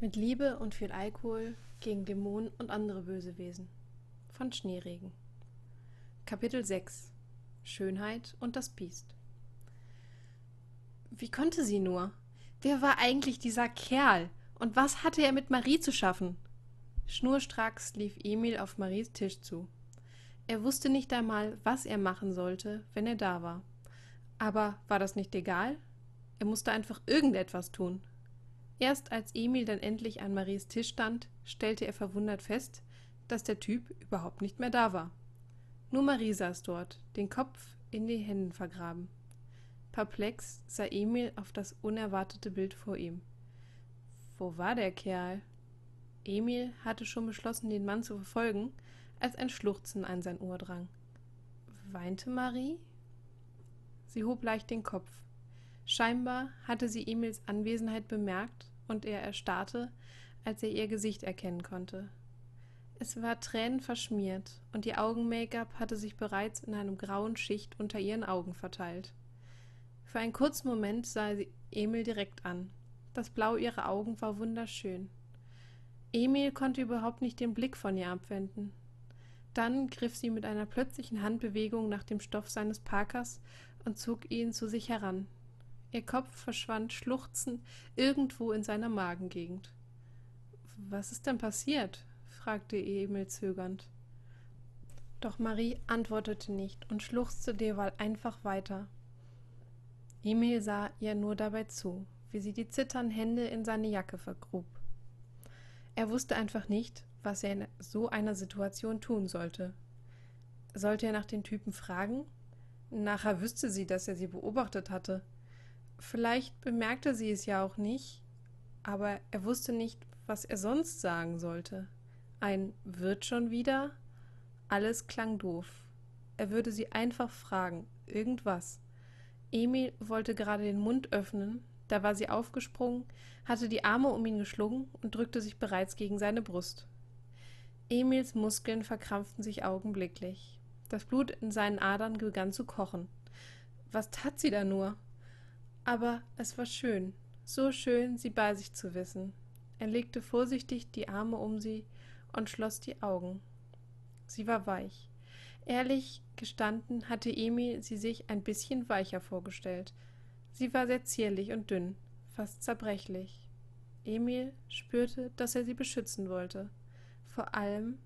Mit Liebe und viel Alkohol gegen Dämonen und andere böse Wesen. Von Schneeregen. Kapitel 6 Schönheit und das Biest. Wie konnte sie nur? Wer war eigentlich dieser Kerl? Und was hatte er mit Marie zu schaffen? Schnurstracks lief Emil auf Maries Tisch zu. Er wusste nicht einmal, was er machen sollte, wenn er da war. Aber war das nicht egal? Er musste einfach irgendetwas tun. Erst als Emil dann endlich an Maries Tisch stand, stellte er verwundert fest, dass der Typ überhaupt nicht mehr da war. Nur Marie saß dort, den Kopf in die Händen vergraben. Perplex sah Emil auf das unerwartete Bild vor ihm. Wo war der Kerl? Emil hatte schon beschlossen, den Mann zu verfolgen, als ein Schluchzen an sein Ohr drang. Weinte Marie? Sie hob leicht den Kopf. Scheinbar hatte sie Emils Anwesenheit bemerkt und er erstarrte, als er ihr Gesicht erkennen konnte. Es war tränenverschmiert und ihr Augen-Make-up hatte sich bereits in einem grauen Schicht unter ihren Augen verteilt. Für einen kurzen Moment sah sie Emil direkt an. Das Blau ihrer Augen war wunderschön. Emil konnte überhaupt nicht den Blick von ihr abwenden. Dann griff sie mit einer plötzlichen Handbewegung nach dem Stoff seines Parkers und zog ihn zu sich heran. Ihr Kopf verschwand schluchzend irgendwo in seiner Magengegend. Was ist denn passiert? fragte Emil zögernd. Doch Marie antwortete nicht und schluchzte derweil einfach weiter. Emil sah ihr nur dabei zu, wie sie die zitternden Hände in seine Jacke vergrub. Er wusste einfach nicht, was er in so einer Situation tun sollte. Sollte er nach den Typen fragen? Nachher wüsste sie, dass er sie beobachtet hatte. Vielleicht bemerkte sie es ja auch nicht, aber er wusste nicht, was er sonst sagen sollte. Ein wird schon wieder? Alles klang doof. Er würde sie einfach fragen, irgendwas. Emil wollte gerade den Mund öffnen, da war sie aufgesprungen, hatte die Arme um ihn geschlungen und drückte sich bereits gegen seine Brust. Emils Muskeln verkrampften sich augenblicklich. Das Blut in seinen Adern begann zu kochen. Was tat sie da nur? Aber es war schön, so schön, sie bei sich zu wissen. Er legte vorsichtig die Arme um sie und schloss die Augen. Sie war weich. Ehrlich gestanden hatte Emil sie sich ein bisschen weicher vorgestellt. Sie war sehr zierlich und dünn, fast zerbrechlich. Emil spürte, dass er sie beschützen wollte, vor allem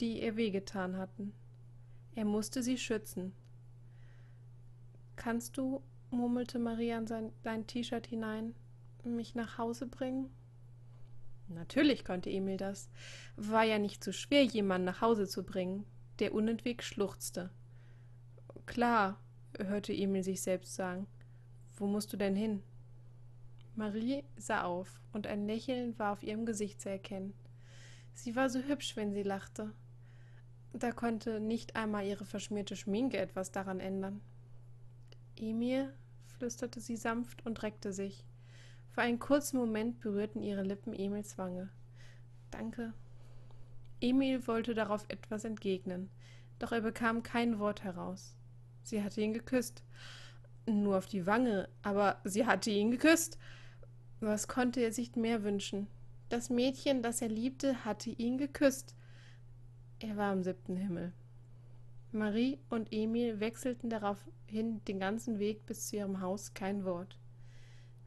die ihr wehgetan hatten. Er musste sie schützen. Kannst du murmelte Maria in sein, sein T-Shirt hinein, mich nach Hause bringen? Natürlich konnte Emil das. War ja nicht so schwer, jemanden nach Hause zu bringen. Der unentwegt schluchzte. Klar, hörte Emil sich selbst sagen. Wo musst du denn hin? Marie sah auf, und ein Lächeln war auf ihrem Gesicht zu erkennen. Sie war so hübsch, wenn sie lachte. Da konnte nicht einmal ihre verschmierte Schminke etwas daran ändern. Emil, flüsterte sie sanft und reckte sich. Für einen kurzen Moment berührten ihre Lippen Emils Wange. Danke. Emil wollte darauf etwas entgegnen, doch er bekam kein Wort heraus. Sie hatte ihn geküsst. Nur auf die Wange, aber sie hatte ihn geküsst. Was konnte er sich mehr wünschen? Das Mädchen, das er liebte, hatte ihn geküsst. Er war im siebten Himmel. Marie und Emil wechselten daraufhin den ganzen Weg bis zu ihrem Haus kein Wort.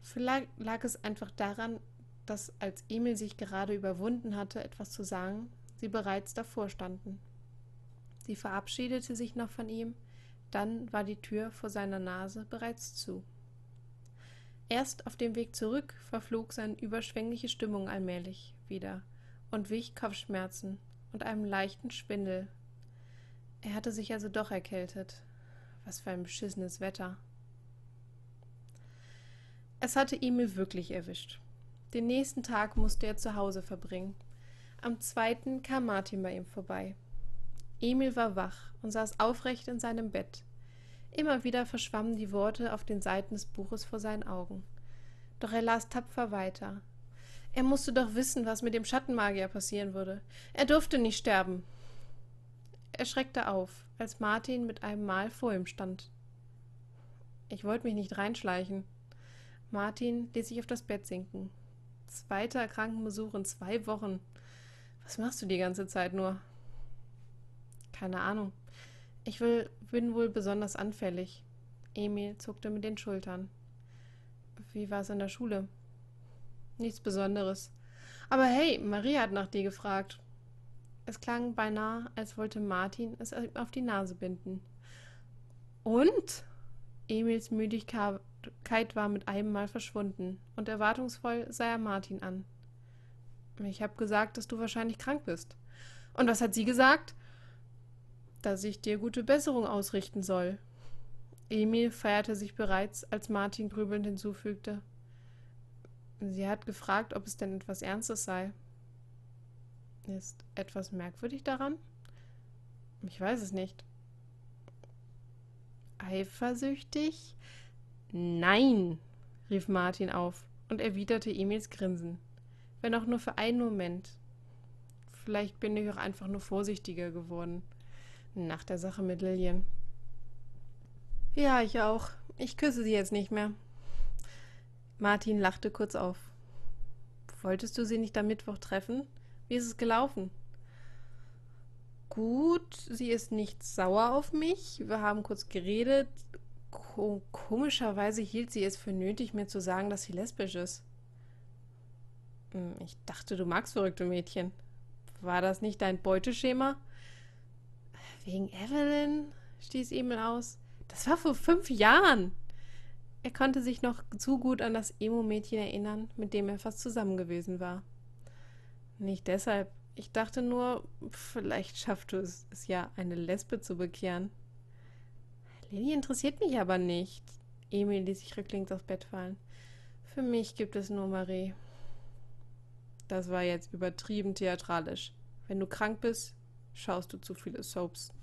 Vielleicht lag es einfach daran, dass als Emil sich gerade überwunden hatte, etwas zu sagen, sie bereits davor standen. Sie verabschiedete sich noch von ihm, dann war die Tür vor seiner Nase bereits zu. Erst auf dem Weg zurück verflog seine überschwängliche Stimmung allmählich wieder und wich Kopfschmerzen und einem leichten Schwindel er hatte sich also doch erkältet. Was für ein beschissenes Wetter. Es hatte Emil wirklich erwischt. Den nächsten Tag musste er zu Hause verbringen. Am zweiten kam Martin bei ihm vorbei. Emil war wach und saß aufrecht in seinem Bett. Immer wieder verschwammen die Worte auf den Seiten des Buches vor seinen Augen. Doch er las tapfer weiter. Er musste doch wissen, was mit dem Schattenmagier passieren würde. Er durfte nicht sterben. Er schreckte auf, als Martin mit einem Mal vor ihm stand. Ich wollte mich nicht reinschleichen. Martin ließ sich auf das Bett sinken. Zweiter Krankenbesuch in zwei Wochen. Was machst du die ganze Zeit nur? Keine Ahnung. Ich will, bin wohl besonders anfällig. Emil zuckte mit den Schultern. Wie war es in der Schule? Nichts Besonderes. Aber hey, Maria hat nach dir gefragt. Es klang beinahe, als wollte Martin es auf die Nase binden. Und? Emils Müdigkeit war mit einem Mal verschwunden, und erwartungsvoll sah er Martin an. Ich habe gesagt, dass du wahrscheinlich krank bist. Und was hat sie gesagt? Dass ich dir gute Besserung ausrichten soll. Emil feierte sich bereits, als Martin grübelnd hinzufügte. Sie hat gefragt, ob es denn etwas Ernstes sei. Ist etwas merkwürdig daran? Ich weiß es nicht. Eifersüchtig? Nein, rief Martin auf und erwiderte Emils Grinsen. Wenn auch nur für einen Moment. Vielleicht bin ich auch einfach nur vorsichtiger geworden. Nach der Sache mit Lillian. Ja, ich auch. Ich küsse sie jetzt nicht mehr. Martin lachte kurz auf. Wolltest du sie nicht am Mittwoch treffen? Wie ist es gelaufen? Gut, sie ist nicht sauer auf mich. Wir haben kurz geredet. Ko komischerweise hielt sie es für nötig, mir zu sagen, dass sie lesbisch ist. Hm, ich dachte, du magst verrückte Mädchen. War das nicht dein Beuteschema? Wegen Evelyn? stieß Emil aus. Das war vor fünf Jahren. Er konnte sich noch zu gut an das Emo-Mädchen erinnern, mit dem er fast zusammen gewesen war. Nicht deshalb. Ich dachte nur, vielleicht schaffst du es, es ja, eine Lesbe zu bekehren. Lilly interessiert mich aber nicht. Emil ließ sich rücklings aufs Bett fallen. Für mich gibt es nur Marie. Das war jetzt übertrieben theatralisch. Wenn du krank bist, schaust du zu viele Soaps.